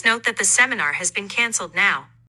Please note that the seminar has been canceled now.